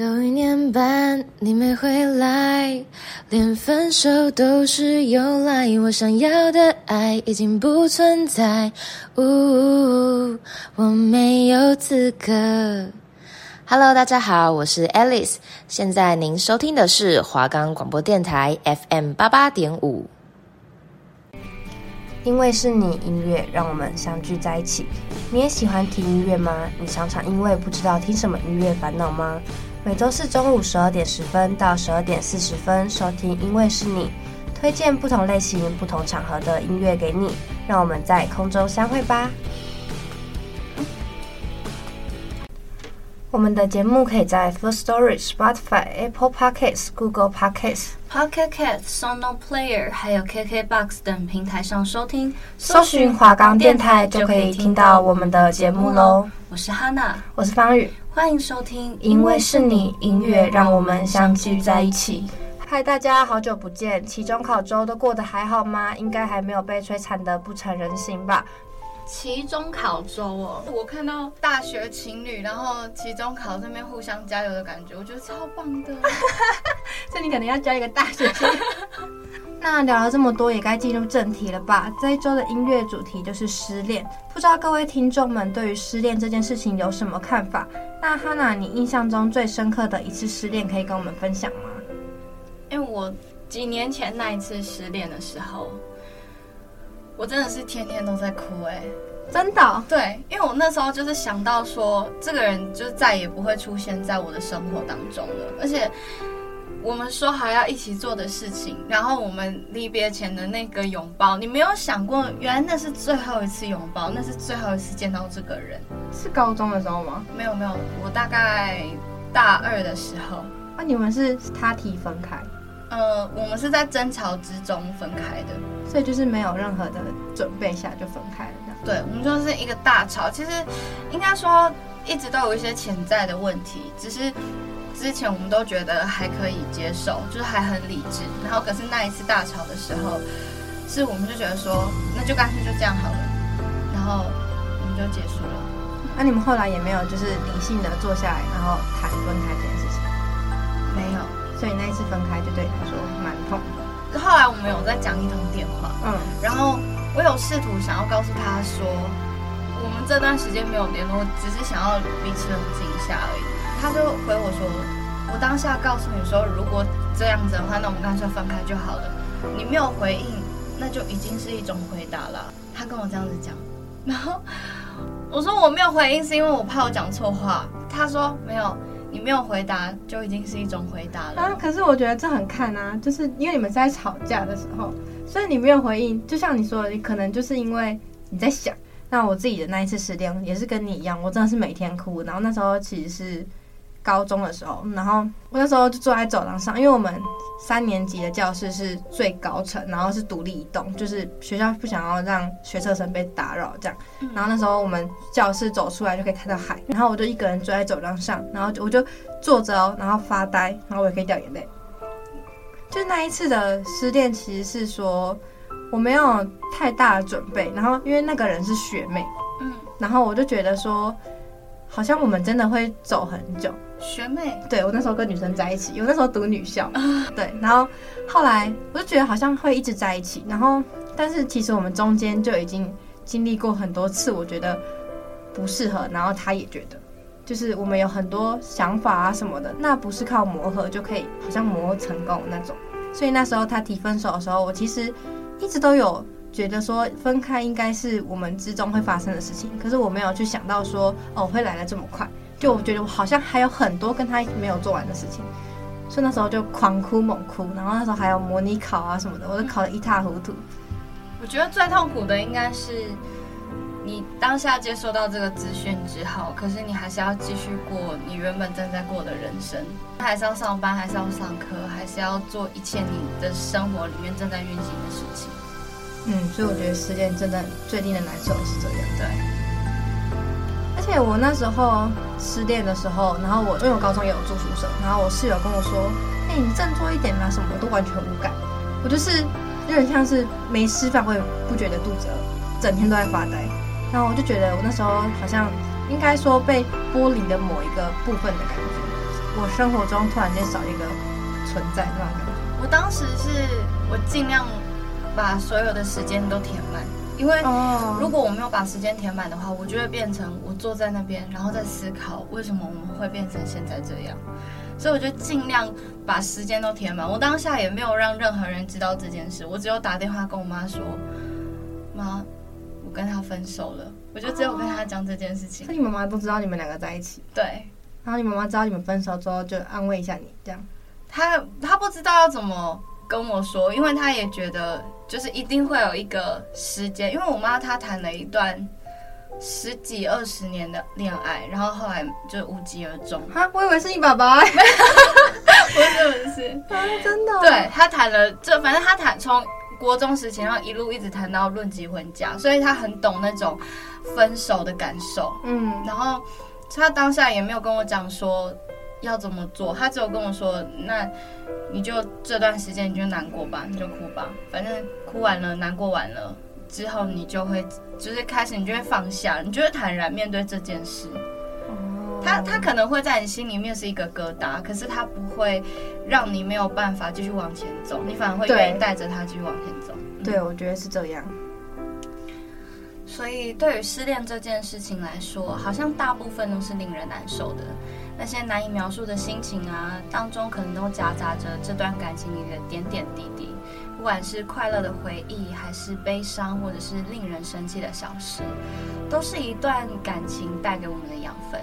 都一年半，你没回来，连分手都是由来。我想要的爱已经不存在，呜呜，我没有资格。Hello，大家好，我是 Alice，现在您收听的是华冈广播电台 FM 八八点五。因为是你，音乐让我们相聚在一起。你也喜欢听音乐吗？你常常因为不知道听什么音乐烦恼吗？每周四中午十二点十分到十二点四十分收听《因为是你》，推荐不同类型、不同场合的音乐给你，让我们在空中相会吧。我们的节目可以在 Firstory、Spotify、Apple Podcasts、Google Podcasts、Pocket Cast、SoundPlayer 还有 KKBox 等平台上收听。搜寻华冈电台就可以听到我们的节目喽。我是哈娜，我是方宇，欢迎收听。因为是你，音乐让我们相聚在一起。嗨，大家好久不见，期中考周都过得还好吗？应该还没有被摧残的不成人形吧？期中考周哦，我看到大学情侣，然后期中考这边互相加油的感觉，我觉得超棒的。所以你可能要交一个大学情侣。那聊了这么多，也该进入正题了吧？这一周的音乐主题就是失恋，不知道各位听众们对于失恋这件事情有什么看法？那哈娜，你印象中最深刻的一次失恋，可以跟我们分享吗？因为我几年前那一次失恋的时候。我真的是天天都在哭哎、欸，真的、哦？对，因为我那时候就是想到说，这个人就再也不会出现在我的生活当中了，而且我们说好要一起做的事情，然后我们离别前的那个拥抱，你没有想过，原来那是最后一次拥抱，那是最后一次见到这个人，是高中的时候吗？没有没有，我大概大二的时候。啊，你们是他提分开？呃，我们是在争吵之中分开的，所以就是没有任何的准备下就分开了这样。对，我们就是一个大吵。其实应该说一直都有一些潜在的问题，只是之前我们都觉得还可以接受，就是还很理智。然后可是那一次大吵的时候，是我们就觉得说，那就干脆就这样好了，然后我们就结束了。那、啊、你们后来也没有就是理性的坐下来，然后谈分开这件事情？没有。所以那一次分开就对他说蛮痛的。后来我们有在讲一通电话，嗯，然后我有试图想要告诉他说，我们这段时间没有联络，只是想要彼此冷静一下而已。他就回我说，我当下告诉你说，如果这样子的话，那我们干脆分开就好了。你没有回应，那就已经是一种回答了。他跟我这样子讲，然后我说我没有回应是因为我怕我讲错话。他说没有。你没有回答就已经是一种回答了啊！可是我觉得这很看啊，就是因为你们在吵架的时候，所以你没有回应，就像你说的，你可能就是因为你在想。那我自己的那一次失恋也是跟你一样，我真的是每天哭，然后那时候其实是。高中的时候，然后我那时候就坐在走廊上，因为我们三年级的教室是最高层，然后是独立一栋，就是学校不想要让学测生被打扰这样。然后那时候我们教室走出来就可以看到海，然后我就一个人坐在走廊上，然后我就坐着哦，然后发呆，然后我也可以掉眼泪。就那一次的失恋，其实是说我没有太大的准备，然后因为那个人是学妹，嗯，然后我就觉得说。好像我们真的会走很久，学妹。对，我那时候跟女生在一起，我那时候读女校，对，然后后来我就觉得好像会一直在一起，然后但是其实我们中间就已经经历过很多次，我觉得不适合，然后他也觉得，就是我们有很多想法啊什么的，那不是靠磨合就可以好像磨成功那种，所以那时候他提分手的时候，我其实一直都有。觉得说分开应该是我们之中会发生的事情，可是我没有去想到说哦会来的这么快，就我觉得我好像还有很多跟他没有做完的事情，所以那时候就狂哭猛哭，然后那时候还有模拟考啊什么的，我都考得一塌糊涂。我觉得最痛苦的应该是你当下接收到这个资讯之后，可是你还是要继续过你原本正在过的人生，还是要上班，还是要上课，还是要做一切你的生活里面正在运行的事情。嗯，所以我觉得失恋真的最令人难受是这样。对，而且我那时候失恋的时候，然后我因为我高中也有住宿舍，然后我室友跟我说：“哎、你振作一点啊，什么我都完全无感。”我就是有点像是没吃饭会不觉得肚子饿，整天都在发呆。然后我就觉得我那时候好像应该说被剥离的某一个部分的感觉。我生活中突然间少一个存在那种感觉。我当时是我尽量把所有的时间都填满，因为如果我没有把时间填满的话，我就会变成我坐在那边，然后在思考为什么我们会变成现在这样。所以我就尽量把时间都填满。我当下也没有让任何人知道这件事，我只有打电话跟我妈说：“妈，我跟他分手了。”我就只有跟他讲这件事情。那、哦、你妈妈不知道你们两个在一起？对。然后你妈妈知道你们分手之后，就安慰一下你，这样。她她不知道要怎么跟我说，因为她也觉得就是一定会有一个时间，因为我妈她谈了一段十几二十年的恋爱，然后后来就无疾而终。哈，我以为是你爸爸。不是不是，啊，真的。对，她谈了，就反正她谈从国中时期，然后一路一直谈到论及婚嫁，所以她很懂那种分手的感受。嗯，然后。她当下也没有跟我讲说要怎么做，他只有跟我说：“那你就这段时间你就难过吧，你就哭吧，反正哭完了，难过完了之后，你就会就是开始，你就会放下，你就会坦然面对这件事。他他可能会在你心里面是一个疙瘩，可是他不会让你没有办法继续往前走，你反而会愿意带着他继续往前走。对，嗯、我觉得是这样。”所以，对于失恋这件事情来说，好像大部分都是令人难受的。那些难以描述的心情啊，当中可能都夹杂着这段感情里的点点滴滴，不管是快乐的回忆，还是悲伤，或者是令人生气的小事，都是一段感情带给我们的养分。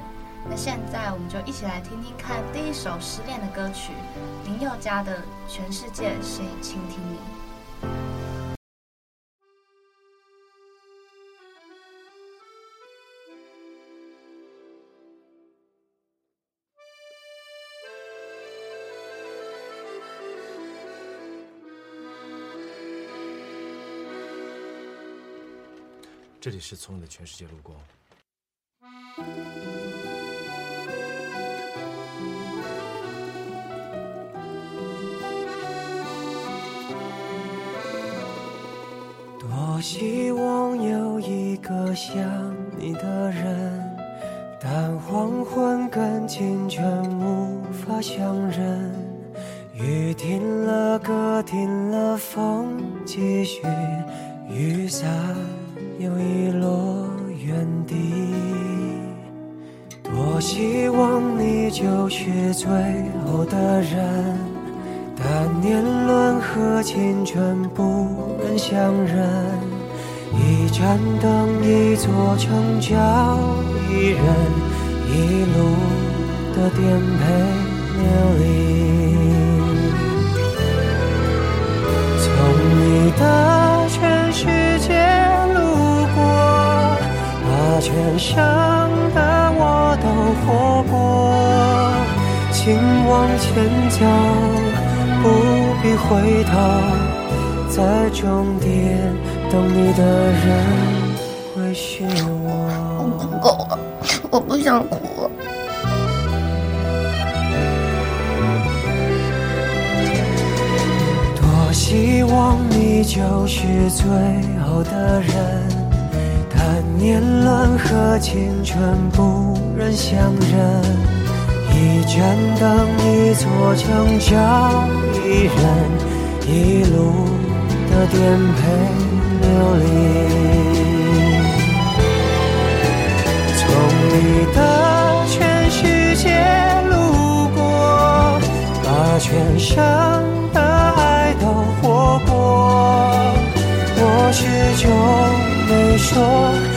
那现在，我们就一起来听听看第一首失恋的歌曲，林宥嘉的《全世界谁倾听你》。这里是从你的全世界路过。多希望有一个像你的人，但黄昏跟清晨无法相认。雨停了，歌停了，风继续，雨伞。又遗落原地，多希望你就是最后的人，但年轮和青春不忍相认，一盏灯，一座城，叫一人，一路的颠沛流离，从你的全世界。全盛的我都活过，请往前走，不必回头，在终点等你的人会是我。我不够了，我不想哭了。多希望你就是最后的人。年轮和青春不忍相认，一盏灯，一座城，找一人，一路的颠沛流离。从你的全世界路过，把全生的爱都活过，我始终没说。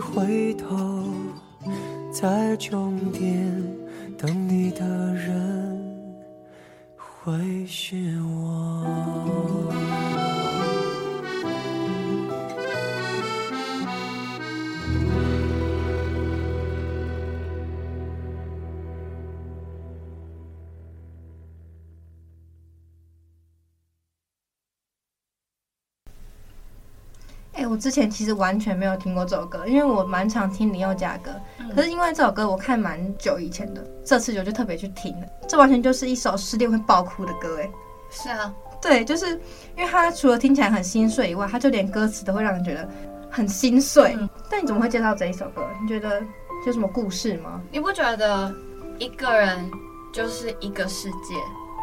回头，在终点等你的人会是我。哎、欸，我之前其实完全没有听过这首歌，因为我蛮常听林宥嘉歌，可是因为这首歌我看蛮久以前的，这次我就特别去听了。这完全就是一首失恋会爆哭的歌，哎，是啊，对，就是因为它除了听起来很心碎以外，它就连歌词都会让人觉得很心碎。嗯、但你怎么会介绍这一首歌？你觉得有什么故事吗？你不觉得一个人就是一个世界？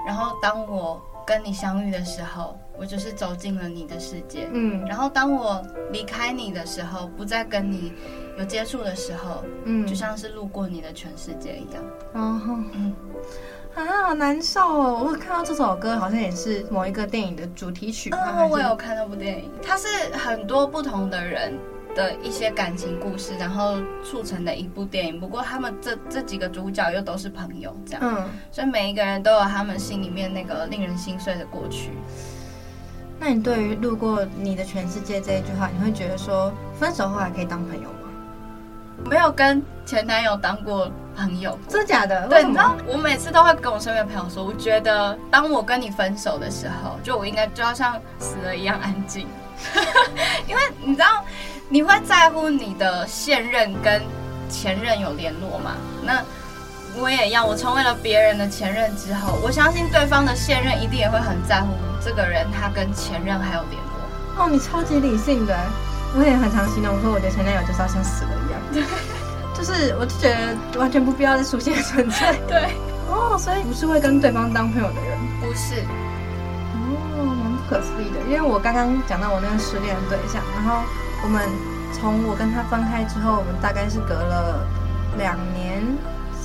然后当我跟你相遇的时候，我就是走进了你的世界，嗯，然后当我离开你的时候，不再跟你有接触的时候，嗯，就像是路过你的全世界一样，哦，嗯，啊，好难受哦！我看到这首歌好像也是某一个电影的主题曲，哦，我有看那部电影，它是很多不同的人的一些感情故事，然后促成的一部电影。不过他们这这几个主角又都是朋友，这样，嗯，所以每一个人都有他们心里面那个令人心碎的过去。那你对于路过你的全世界这一句话，你会觉得说分手后还可以当朋友吗？没有跟前男友当过朋友，真的假的？对，你知道我每次都会跟我身边的朋友说，我觉得当我跟你分手的时候，就我应该就要像死了一样安静，因为你知道你会在乎你的现任跟前任有联络吗？那我也一样，我成为了别人的前任之后，我相信对方的现任一定也会很在乎这个人，他跟前任还有联络。哦，你超级理性的，我也很常形容说，我的前男友就是要像死了一样，对 就是我就觉得完全不必要再出现存在。对，哦，所以不是会跟对方当朋友的人，不是。哦，蛮不可思议的，因为我刚刚讲到我那个失恋的对象，然后我们从我跟他分开之后，我们大概是隔了两年。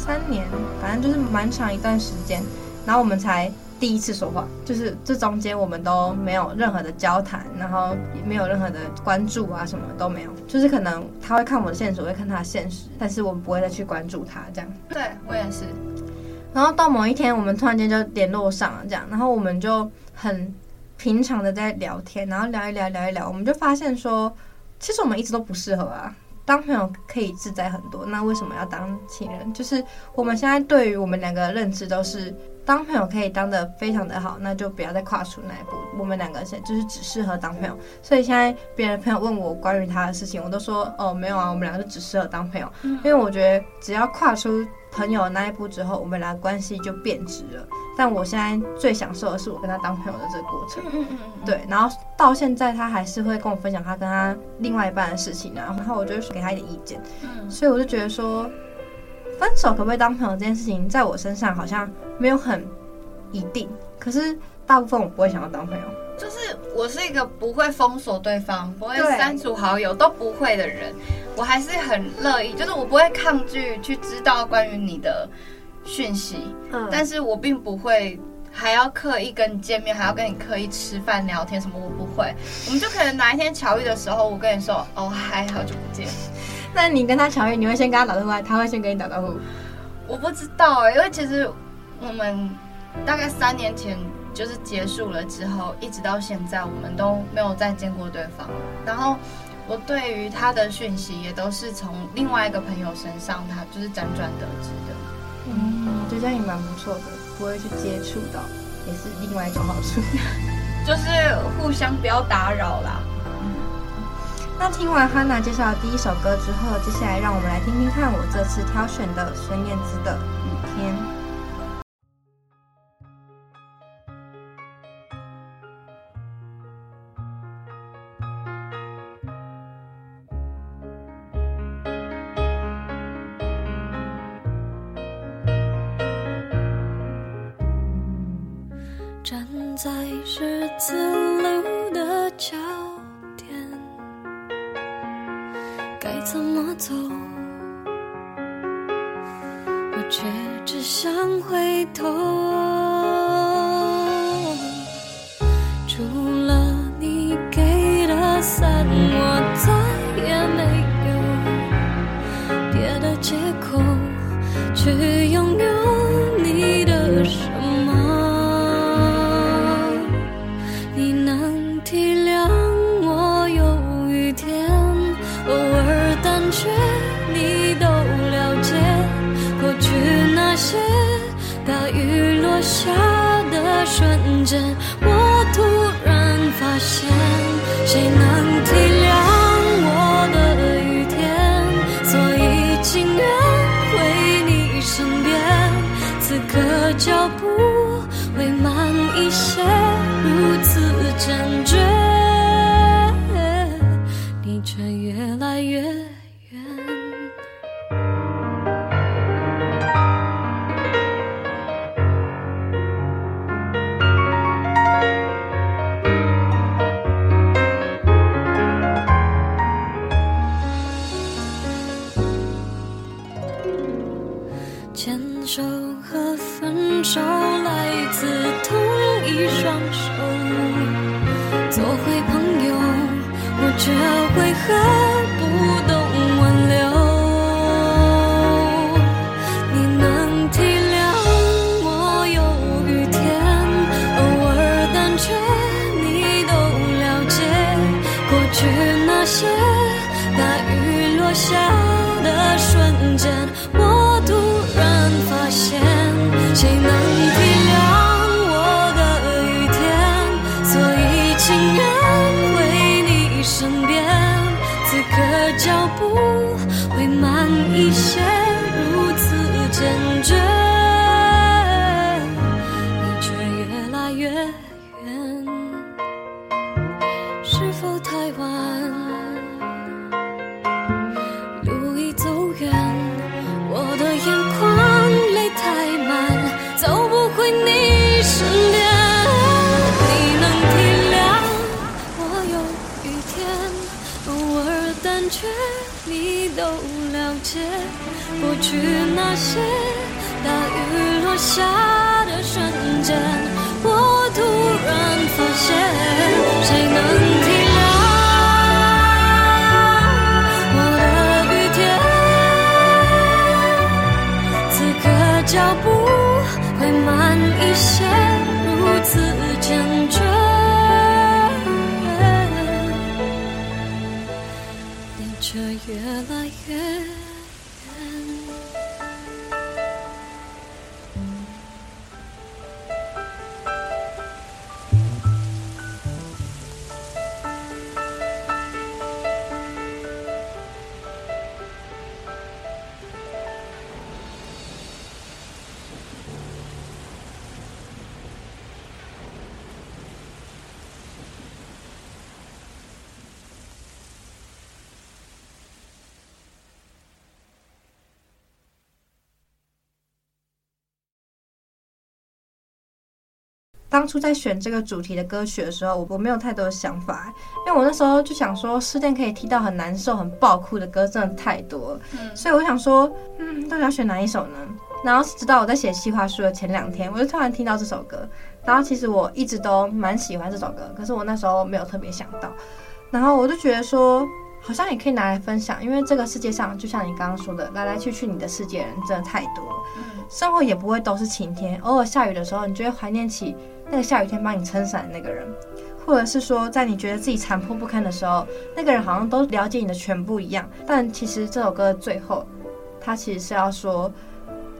三年，反正就是蛮长一段时间，然后我们才第一次说话，就是这中间我们都没有任何的交谈，然后也没有任何的关注啊，什么都没有，就是可能他会看我的现实，我会看他的现实，但是我们不会再去关注他这样。对，我也是。然后到某一天，我们突然间就联络上了，这样，然后我们就很平常的在聊天，然后聊一聊，聊一聊，我们就发现说，其实我们一直都不适合啊。当朋友可以自在很多，那为什么要当情人？就是我们现在对于我们两个的认知都是，当朋友可以当的非常的好，那就不要再跨出那一步。我们两个现就是只适合当朋友，所以现在别人朋友问我关于他的事情，我都说哦没有啊，我们两个就只适合当朋友。因为我觉得只要跨出朋友那一步之后，我们俩关系就变质了。但我现在最享受的是我跟他当朋友的这个过程，嗯嗯嗯，对。然后到现在他还是会跟我分享他跟他另外一半的事情，然后我就会给他一点意见。嗯，所以我就觉得说，分手可不可以当朋友这件事情，在我身上好像没有很一定。可是大部分我不会想要当朋友，就是我是一个不会封锁对方、不会删除好友都不会的人。我还是很乐意，就是我不会抗拒去知道关于你的。讯息，嗯，但是我并不会还要刻意跟你见面，还要跟你刻意吃饭聊天什么，我不会。我们就可能哪一天巧遇的时候，我跟你说，哦，嗨，好久不见。那你跟他巧遇，你会先跟他打招呼，他会先跟你打招呼？我不知道哎、欸，因为其实我们大概三年前就是结束了之后，一直到现在，我们都没有再见过对方。然后我对于他的讯息，也都是从另外一个朋友身上，他就是辗转得知的。嗯，我觉得这样也蛮不错的，不会去接触到，也是另外一种好处，就是互相不要打扰啦。那听完哈娜介绍的第一首歌之后，接下来让我们来听听看我这次挑选的孙燕姿的《雨天》。分手和分手来自同一双手。做回朋友我却为何去那些大雨落下的瞬间，我突然发现，谁能体谅我的雨天？此刻脚步会慢一些，如此坚决。当初在选这个主题的歌曲的时候，我我没有太多的想法，因为我那时候就想说，失恋可以听到很难受、很爆哭的歌，真的太多了。嗯，所以我想说，嗯，到底要选哪一首呢？然后直到我在写计划书的前两天，我就突然听到这首歌。然后其实我一直都蛮喜欢这首歌，可是我那时候没有特别想到。然后我就觉得说，好像也可以拿来分享，因为这个世界上就像你刚刚说的，来来去去你的世界人真的太多了。嗯，生活也不会都是晴天，偶尔下雨的时候，你就会怀念起。那个下雨天帮你撑伞的那个人，或者是说，在你觉得自己残破不堪的时候，那个人好像都了解你的全部一样。但其实这首歌最后，它其实是要说，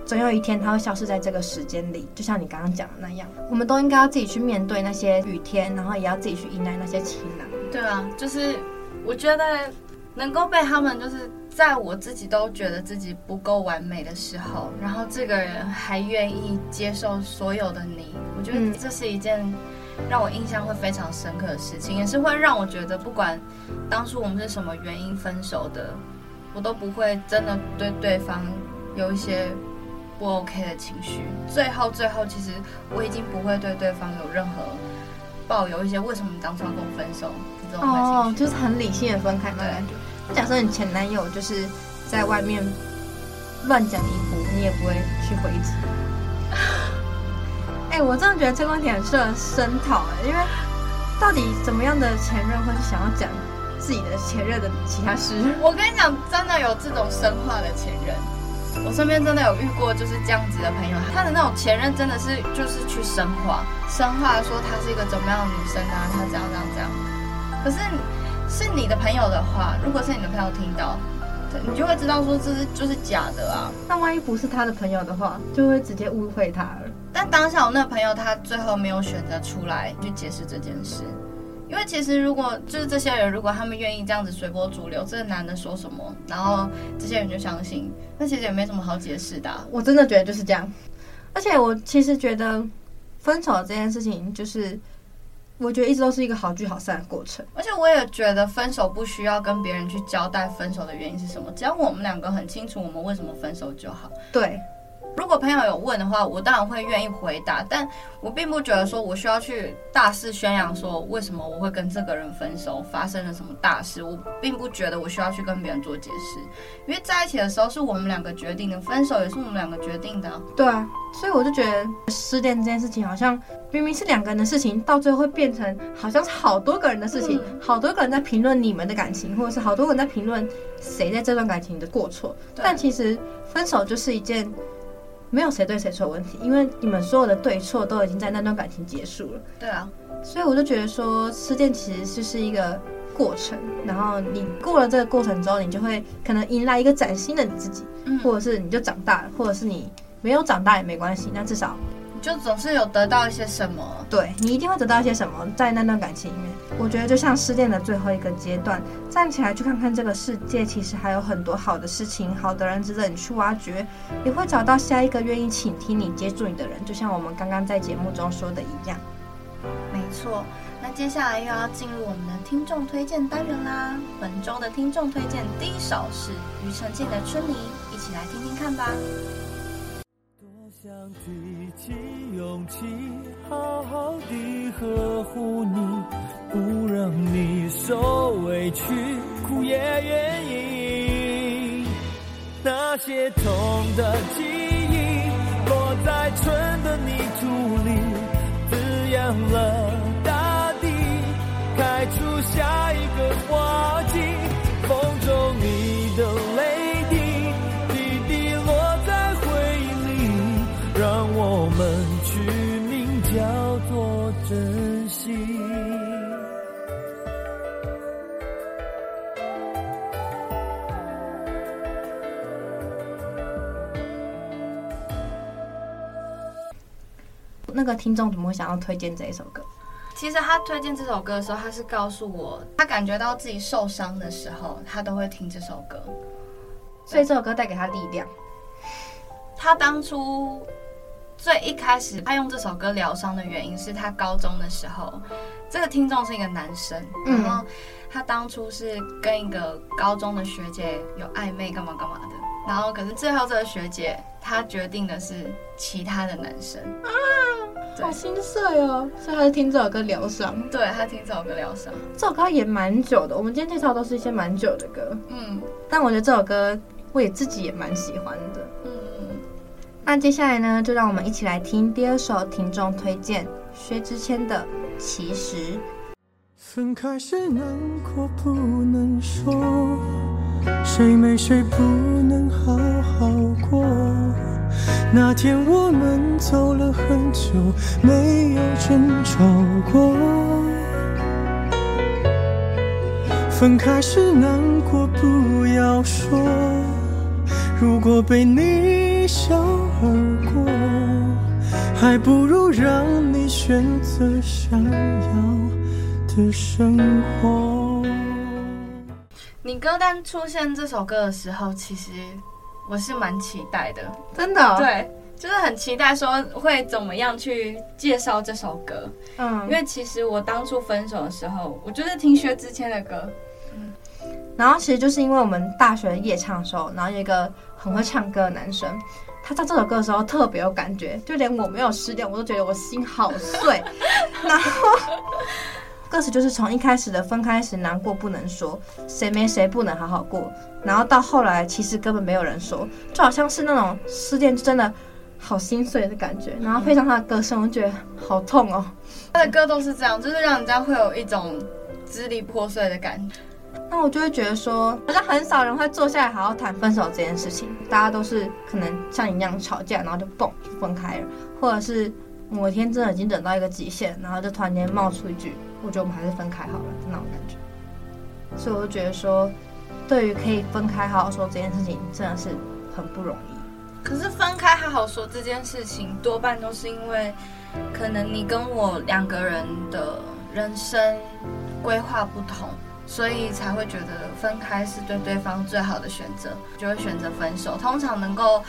总有一天它会消失在这个时间里，就像你刚刚讲的那样。我们都应该要自己去面对那些雨天，然后也要自己去迎来那些晴朗。对啊，就是我觉得能够被他们就是在我自己都觉得自己不够完美的时候，然后这个人还愿意接受所有的你，我觉得这是一件让我印象会非常深刻的事情，也是会让我觉得不管当初我们是什么原因分手的，我都不会真的对对方有一些不 OK 的情绪。最后，最后，其实我已经不会对对方有任何。抱有一些为什么你当初要跟我分手这种哦，就是很理性的分开的感觉。那假设你前男友就是在外面乱讲一波，你也不会去回击。哎、欸，我真的觉得这个问题很适合深讨哎，因为到底怎么样的前任会想要讲自己的前任的其他事？我跟你讲，真的有这种深化的前任。我身边真的有遇过就是这样子的朋友，他的那种前任真的是就是去深化，深化说他是一个怎么样的女生啊，他怎样怎样怎样。可是是你的朋友的话，如果是你的朋友听到，你就会知道说这是就是假的啊。那万一不是他的朋友的话，就会直接误会他了。但当下我那个朋友他最后没有选择出来去解释这件事。因为其实，如果就是这些人，如果他们愿意这样子随波逐流，这个男的说什么，然后这些人就相信，那其实也没什么好解释的。我真的觉得就是这样。而且我其实觉得，分手这件事情，就是我觉得一直都是一个好聚好散的过程。而且我也觉得，分手不需要跟别人去交代分手的原因是什么，只要我们两个很清楚我们为什么分手就好。对。如果朋友有问的话，我当然会愿意回答，但我并不觉得说我需要去大肆宣扬说为什么我会跟这个人分手，发生了什么大事，我并不觉得我需要去跟别人做解释，因为在一起的时候是我们两个决定的，分手也是我们两个决定的啊。对啊，所以我就觉得失恋这件事情好像明明是两个人的事情，到最后会变成好像是好多个人的事情，嗯、好多个人在评论你们的感情，或者是好多个人在评论谁在这段感情的过错，但其实分手就是一件。没有谁对谁错问题，因为你们所有的对错都已经在那段感情结束了。对啊，所以我就觉得说，失恋其实就是一个过程，然后你过了这个过程之后，你就会可能迎来一个崭新的你自己，嗯，或者是你就长大了，或者是你没有长大也没关系，那至少。就总是有得到一些什么，对，你一定会得到一些什么在那段感情里面。我觉得就像失恋的最后一个阶段，站起来去看看这个世界，其实还有很多好的事情、好的人值得你去挖掘，也会找到下一个愿意倾听你、接住你的人。就像我们刚刚在节目中说的一样。没错，那接下来又要进入我们的听众推荐单元啦。本周的听众推荐第一首是庾澄庆的《春泥》，一起来听听看吧。想提起勇气，好好地呵护你，不让你受委屈，哭也愿意。那些痛的记忆，落在春的泥土里，滋养了大地，开出下一个花季。风中你那个听众怎么会想要推荐这一首歌？其实他推荐这首歌的时候，他是告诉我，他感觉到自己受伤的时候，他都会听这首歌，所以这首歌带给他力量。他当初最一开始他用这首歌疗伤的原因，是他高中的时候，这个听众是一个男生，然后他当初是跟一个高中的学姐有暧昧，干嘛干嘛的，然后可是最后这个学姐她决定的是其他的男生啊。好心碎哦，所以他是听这首歌疗伤。对，他听这首歌疗伤。这首歌也蛮久的，我们今天介绍都是一些蛮久的歌。嗯，但我觉得这首歌我也自己也蛮喜欢的。嗯，那接下来呢，就让我们一起来听第二首听众推荐薛之谦的《其实》。分开时难过不能说，谁没谁不能好好过。那天我们走了很久，没有争吵过。分开时难过不要说，如果被你笑而过，还不如让你选择想要的生活。你歌单出现这首歌的时候，其实我是蛮期待的，真的、哦。对，就是很期待说会怎么样去介绍这首歌。嗯，因为其实我当初分手的时候，我就是听薛之谦的歌。嗯，然后其实就是因为我们大学夜唱的时候，然后有一个很会唱歌的男生，他唱这首歌的时候特别有感觉，就连我没有失恋，我都觉得我心好碎。然后。歌词就是从一开始的分开时难过不能说，谁没谁不能好好过，然后到后来其实根本没有人说，就好像是那种失恋真的好心碎的感觉，然后配上他的歌声，我觉得好痛哦。他的歌都是这样，就是让人家会有一种支离破碎的感觉。那我就会觉得说，好像很少人会坐下来好好谈分手这件事情，大家都是可能像你一样吵架，然后就嘣就分开了，或者是某一天真的已经等到一个极限，然后就突然间冒出一句。我觉得我们还是分开好了，那种感觉。所以我就觉得说，对于可以分开好好说这件事情，真的是很不容易。可是分开好好说这件事情，多半都是因为，可能你跟我两个人的人生规划不同，所以才会觉得分开是对对方最好的选择，就会选择分手。通常能够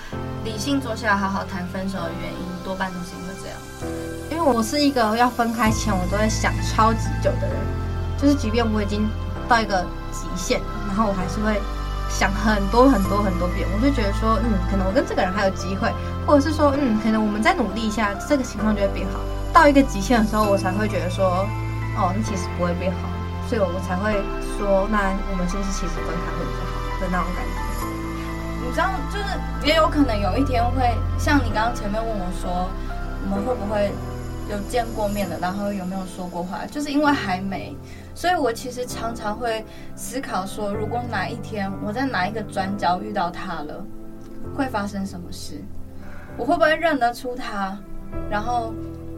理性坐下来好好谈分手的原因，多半都是因为这样。我是一个要分开前我都会想超级久的人，就是即便我已经到一个极限，然后我还是会想很多很多很多遍。我就觉得说，嗯，可能我跟这个人还有机会，或者是说，嗯，可能我们再努力一下，这个情况就会变好。到一个极限的时候，我才会觉得说，哦，那其实不会变好，所以我才会说，那我们是不是其实分开会比较好的那种感觉。你知道，就是也有可能有一天会像你刚刚前面问我说，我们会不会？有见过面的，然后有没有说过话？就是因为还没，所以我其实常常会思考说，如果哪一天我在哪一个转角遇到他了，会发生什么事？我会不会认得出他？然后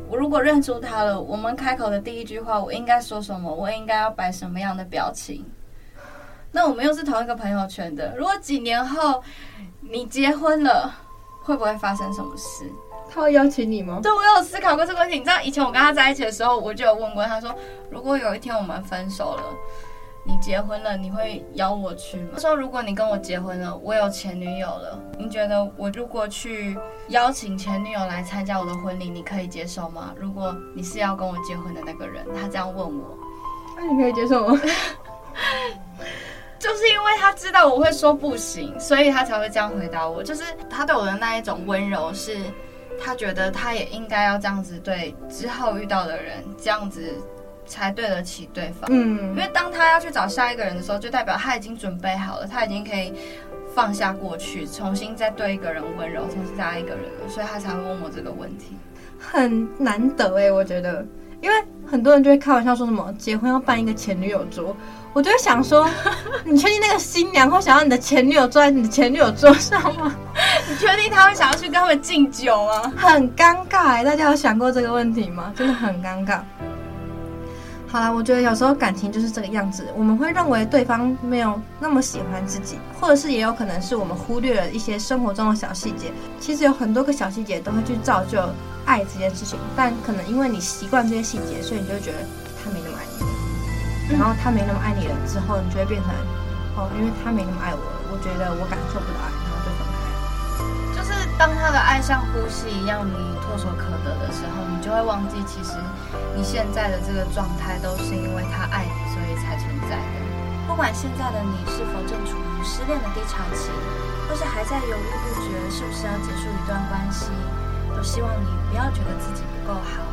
我如果认出他了，我们开口的第一句话，我应该说什么？我应该要摆什么样的表情？那我们又是同一个朋友圈的，如果几年后你结婚了，会不会发生什么事？他会邀请你吗？对，我有思考过这个问题。你知道，以前我跟他在一起的时候，我就有问过他说：“如果有一天我们分手了，你结婚了，你会邀我去吗？”他说：“如果你跟我结婚了，我有前女友了，你觉得我如果去邀请前女友来参加我的婚礼，你可以接受吗？如果你是要跟我结婚的那个人，他这样问我，那你可以接受吗？” 就是因为他知道我会说不行，所以他才会这样回答我。就是他对我的那一种温柔是。他觉得他也应该要这样子对之后遇到的人，这样子才对得起对方。嗯，因为当他要去找下一个人的时候，就代表他已经准备好了，他已经可以放下过去，重新再对一个人温柔，重新再爱一个人了，所以他才会问我这个问题。很难得诶，我觉得，因为很多人就会开玩笑说什么结婚要办一个前女友桌。我就会想说，你确定那个新娘会想要你的前女友坐在你的前女友桌上吗？你确定他会想要去跟他们敬酒吗？很尴尬哎，大家有想过这个问题吗？真的很尴尬。好啦，我觉得有时候感情就是这个样子，我们会认为对方没有那么喜欢自己，或者是也有可能是我们忽略了一些生活中的小细节。其实有很多个小细节都会去造就爱这件事情，但可能因为你习惯这些细节，所以你就觉得他没那么爱你了。然后他没那么爱你了之后，你就会变成哦，因为他没那么爱我了，我觉得我感受不到爱，然后就分开。就是当他的爱像呼吸一样，你唾手可得的时候，你就会忘记，其实你现在的这个状态都是因为他爱你，所以才存在的。不管现在的你是否正处于失恋的低潮期，或是还在犹豫不决是不是要结束一段关系，都希望你不要觉得自己不够好，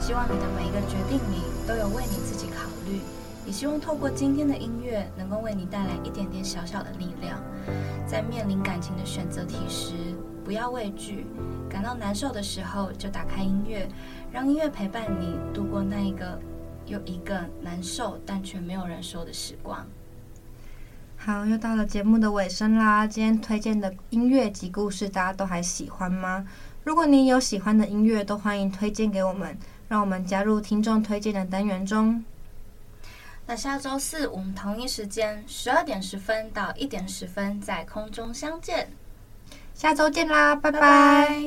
希望你的每一个决定里都有为你自己考虑。也希望透过今天的音乐，能够为你带来一点点小小的力量。在面临感情的选择题时，不要畏惧，感到难受的时候就打开音乐，让音乐陪伴你度过那一个又一个难受但却没有人说的时光。好，又到了节目的尾声啦。今天推荐的音乐及故事，大家都还喜欢吗？如果你有喜欢的音乐，都欢迎推荐给我们，让我们加入听众推荐的单元中。那下周四我们同一时间十二点十分到一点十分在空中相见，下周见啦，拜拜。拜拜。